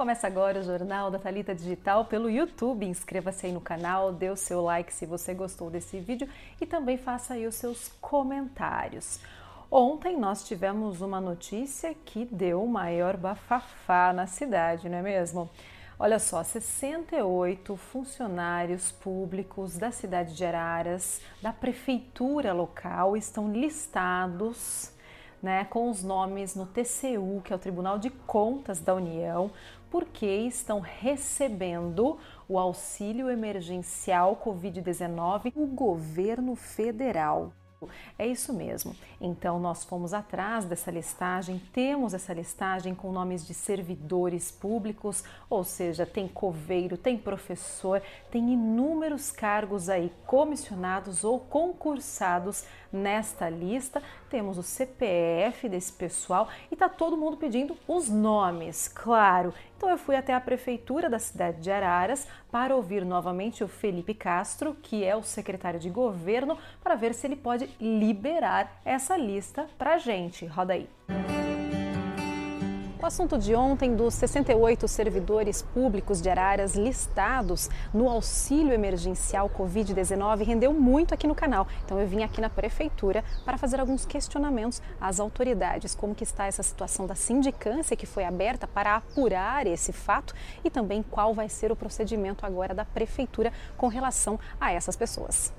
Começa agora o Jornal da Talita Digital pelo YouTube. Inscreva-se aí no canal, dê o seu like se você gostou desse vídeo e também faça aí os seus comentários. Ontem nós tivemos uma notícia que deu maior bafafá na cidade, não é mesmo? Olha só, 68 funcionários públicos da cidade de Araras, da prefeitura local, estão listados né, com os nomes no TCU, que é o Tribunal de Contas da União, porque estão recebendo o auxílio emergencial Covid-19 do governo federal. É isso mesmo. Então, nós fomos atrás dessa listagem, temos essa listagem com nomes de servidores públicos, ou seja, tem coveiro, tem professor, tem inúmeros cargos aí comissionados ou concursados nesta lista. Temos o CPF desse pessoal e tá todo mundo pedindo os nomes, claro. Então eu fui até a prefeitura da cidade de Araras para ouvir novamente o Felipe Castro, que é o secretário de governo, para ver se ele pode liberar essa lista para a gente. Roda aí. O assunto de ontem dos 68 servidores públicos de Araras listados no auxílio emergencial Covid-19 rendeu muito aqui no canal. Então eu vim aqui na prefeitura para fazer alguns questionamentos às autoridades, como que está essa situação da sindicância que foi aberta para apurar esse fato e também qual vai ser o procedimento agora da prefeitura com relação a essas pessoas.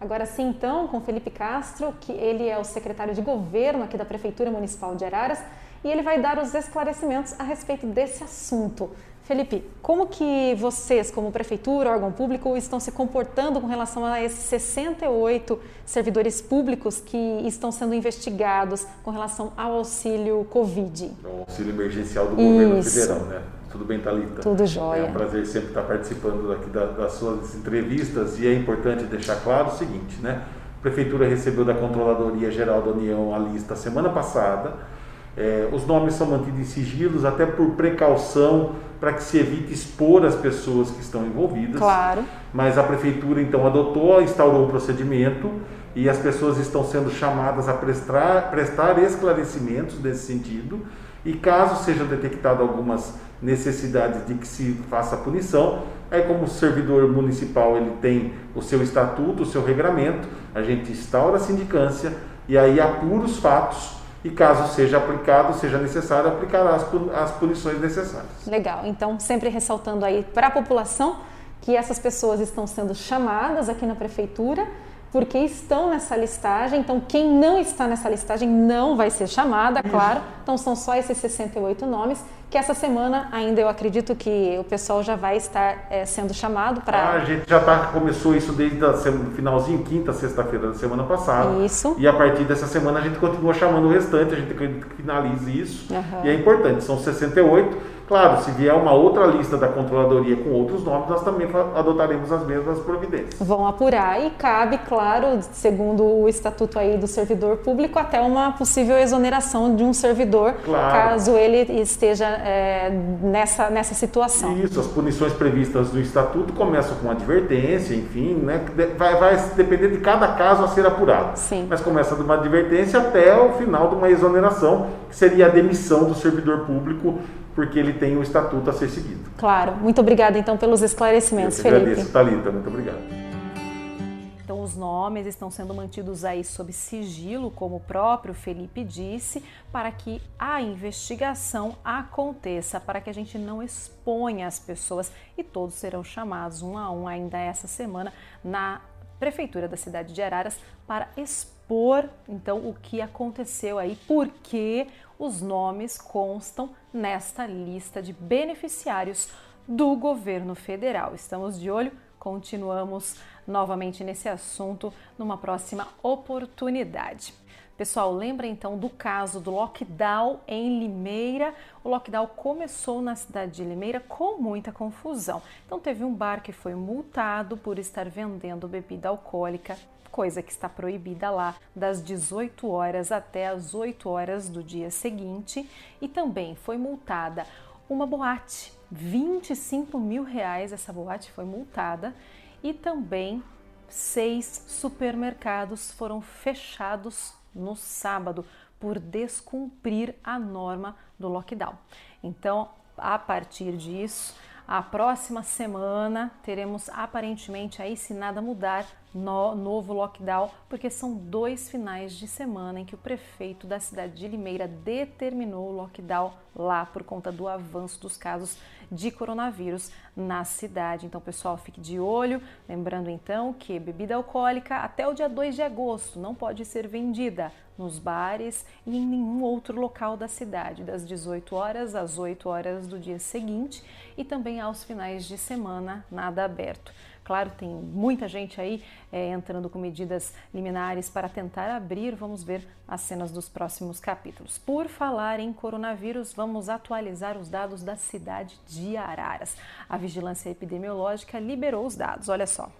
Agora sim, então, com Felipe Castro, que ele é o secretário de governo aqui da Prefeitura Municipal de Araras e ele vai dar os esclarecimentos a respeito desse assunto. Felipe, como que vocês, como prefeitura, órgão público, estão se comportando com relação a esses 68 servidores públicos que estão sendo investigados com relação ao auxílio Covid? O auxílio emergencial do governo Isso. federal, né? Tudo bem, Thalita? Tudo jóia. É um prazer sempre estar participando aqui das suas entrevistas e é importante deixar claro o seguinte, né? A Prefeitura recebeu da Controladoria Geral da União a lista semana passada é, os nomes são mantidos em sigilos até por precaução para que se evite expor as pessoas que estão envolvidas. Claro. Mas a prefeitura então adotou, instaurou o procedimento e as pessoas estão sendo chamadas a prestar, prestar esclarecimentos nesse sentido. E caso sejam detectadas algumas necessidades de que se faça punição, aí como o servidor municipal ele tem o seu estatuto, o seu regramento, a gente instaura a sindicância e aí apura os fatos e caso seja aplicado, seja necessário, aplicará as, as punições necessárias. Legal. Então, sempre ressaltando aí para a população que essas pessoas estão sendo chamadas aqui na prefeitura porque estão nessa listagem. Então, quem não está nessa listagem não vai ser chamada, claro. Então, são só esses 68 nomes que essa semana ainda eu acredito que o pessoal já vai estar é, sendo chamado para. Ah, a gente já tá, começou isso desde o finalzinho, quinta, sexta-feira da semana passada. Isso. E a partir dessa semana a gente continua chamando o restante, a gente finaliza isso. Uhum. E é importante, são 68 Claro, se vier uma outra lista da controladoria com outros nomes, nós também adotaremos as mesmas providências. Vão apurar e cabe, claro, segundo o estatuto aí do servidor público, até uma possível exoneração de um servidor, claro. caso ele esteja é, nessa, nessa situação. Isso, as punições previstas no estatuto começam com advertência, enfim, né? Vai, vai depender de cada caso a ser apurado. Sim. Mas começa de uma advertência até o final de uma exoneração, que seria a demissão do servidor público porque ele tem o estatuto a ser seguido. Claro. Muito obrigada, então, pelos esclarecimentos, Eu Felipe. agradeço, Thalita. Muito obrigado. Então, os nomes estão sendo mantidos aí sob sigilo, como o próprio Felipe disse, para que a investigação aconteça, para que a gente não exponha as pessoas e todos serão chamados um a um ainda essa semana na prefeitura da cidade de Araras para expor então o que aconteceu aí, por que os nomes constam nesta lista de beneficiários do governo federal. Estamos de olho, continuamos novamente nesse assunto numa próxima oportunidade. Pessoal, lembra então do caso do lockdown em Limeira? O lockdown começou na cidade de Limeira com muita confusão. Então, teve um bar que foi multado por estar vendendo bebida alcoólica coisa que está proibida lá das 18 horas até as 8 horas do dia seguinte. E também foi multada uma boate, 25 mil reais essa boate foi multada. E também seis supermercados foram fechados no sábado por descumprir a norma do lockdown. Então, a partir disso, a próxima semana teremos aparentemente aí se nada mudar no novo lockdown, porque são dois finais de semana em que o prefeito da cidade de Limeira determinou o lockdown lá por conta do avanço dos casos de coronavírus na cidade. Então, pessoal, fique de olho. Lembrando então que bebida alcoólica até o dia 2 de agosto não pode ser vendida nos bares e em nenhum outro local da cidade, das 18 horas às 8 horas do dia seguinte e também aos finais de semana, nada aberto. Claro, tem muita gente aí é, entrando com medidas liminares para tentar abrir. Vamos ver as cenas dos próximos capítulos. Por falar em coronavírus, vamos atualizar os dados da cidade de Araras. A vigilância epidemiológica liberou os dados. Olha só.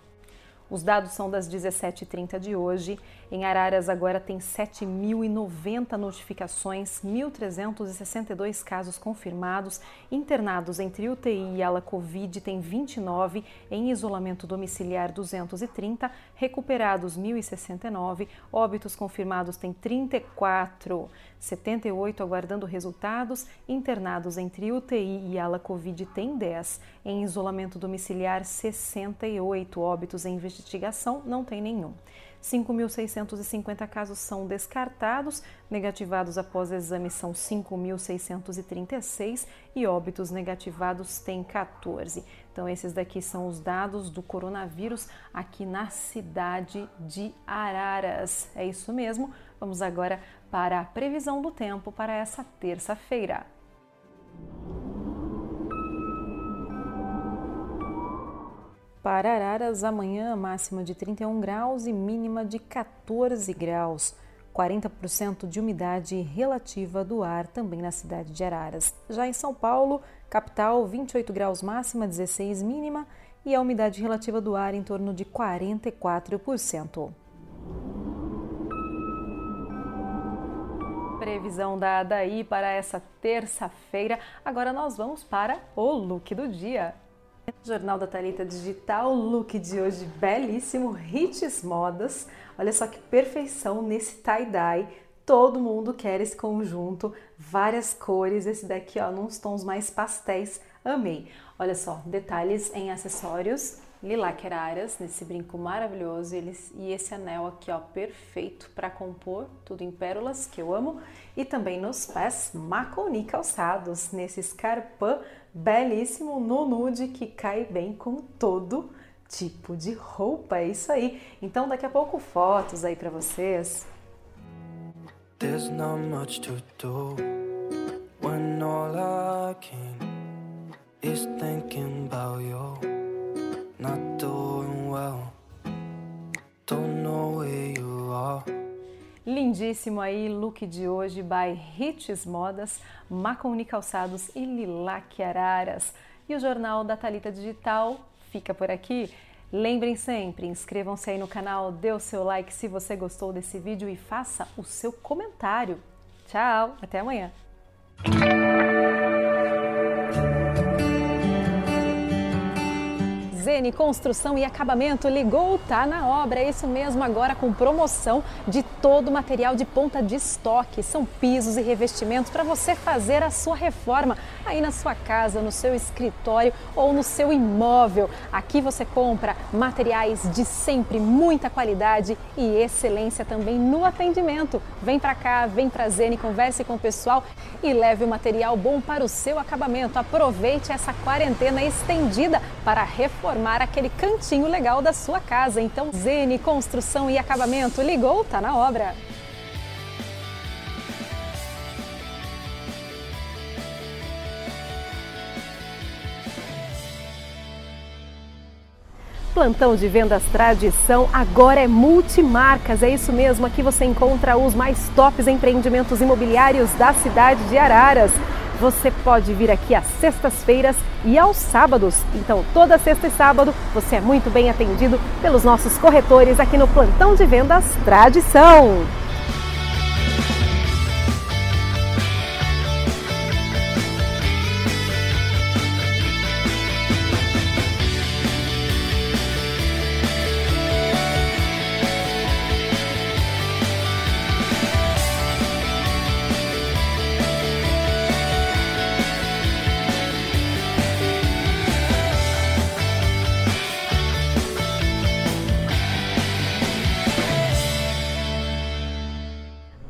Os dados são das 17h30 de hoje. Em Araras agora tem 7.090 notificações, 1.362 casos confirmados, internados entre UTI e ala Covid tem 29, em isolamento domiciliar 230, recuperados 1.069, óbitos confirmados tem 34, 78 aguardando resultados, internados entre UTI e ala Covid tem 10, em isolamento domiciliar 68, óbitos em investigação investigação não tem nenhum. 5.650 casos são descartados, negativados após exame são 5.636 e óbitos negativados tem 14. Então, esses daqui são os dados do coronavírus aqui na cidade de Araras. É isso mesmo. Vamos agora para a previsão do tempo para essa terça-feira. Para Araras, amanhã máxima de 31 graus e mínima de 14 graus. 40% de umidade relativa do ar também na cidade de Araras. Já em São Paulo, capital, 28 graus máxima, 16 mínima e a umidade relativa do ar em torno de 44%. Previsão dada aí para essa terça-feira. Agora nós vamos para o look do dia. Jornal da Talita Digital, look de hoje belíssimo, hits modas. Olha só que perfeição nesse tie-dye. Todo mundo quer esse conjunto, várias cores, esse daqui ó, nos tons mais pastéis, amei. Olha só, detalhes em acessórios, lilac nesse brinco maravilhoso, eles, e esse anel aqui ó, perfeito para compor, tudo em pérolas, que eu amo, e também nos pés Maconi calçados, nesse escarpã belíssimo no nude que cai bem com todo tipo de roupa. É isso aí. Então daqui a pouco fotos aí para vocês. There's not much to do when all I can is thinking about you not doing well. Don't know. Lindíssimo aí, look de hoje by Hits Modas, Maconi Calçados e Lilac Araras. E o Jornal da Talita Digital fica por aqui. Lembrem sempre, inscrevam-se aí no canal, dê o seu like se você gostou desse vídeo e faça o seu comentário. Tchau, até amanhã! Zene Construção e Acabamento ligou, tá na obra, é isso mesmo, agora com promoção de todo o material de ponta de estoque. São pisos e revestimentos para você fazer a sua reforma aí na sua casa, no seu escritório ou no seu imóvel. Aqui você compra materiais de sempre, muita qualidade e excelência também no atendimento. Vem para cá, vem para Zene, converse com o pessoal e leve o material bom para o seu acabamento. Aproveite essa quarentena estendida para reformar transformar aquele cantinho legal da sua casa. Então, Zene Construção e Acabamento ligou, tá na obra. Plantão de vendas tradição agora é multimarcas. É isso mesmo, aqui você encontra os mais tops empreendimentos imobiliários da cidade de Araras. Você pode vir aqui às sextas-feiras e aos sábados. Então, toda sexta e sábado você é muito bem atendido pelos nossos corretores aqui no Plantão de Vendas Tradição.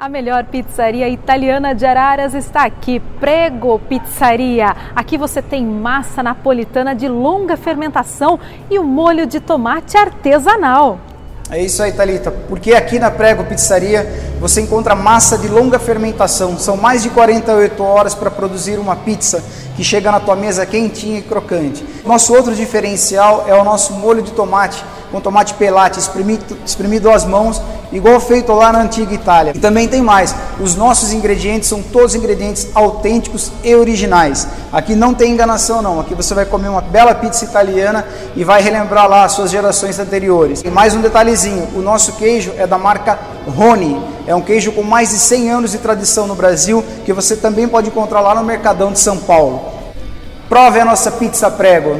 A melhor pizzaria italiana de Araras está aqui, Prego Pizzaria. Aqui você tem massa napolitana de longa fermentação e um molho de tomate artesanal. É isso aí, Thalita, porque aqui na Prego Pizzaria você encontra massa de longa fermentação. São mais de 48 horas para produzir uma pizza que chega na tua mesa quentinha e crocante. Nosso outro diferencial é o nosso molho de tomate, com tomate pelate espremido, espremido às mãos, igual feito lá na antiga Itália. E também tem mais, os nossos ingredientes são todos ingredientes autênticos e originais. Aqui não tem enganação não, aqui você vai comer uma bela pizza italiana e vai relembrar lá as suas gerações anteriores. E mais um detalhezinho, o nosso queijo é da marca Rony, é um queijo com mais de 100 anos de tradição no Brasil, que você também pode encontrar lá no Mercadão de São Paulo. Prove a nossa pizza prego.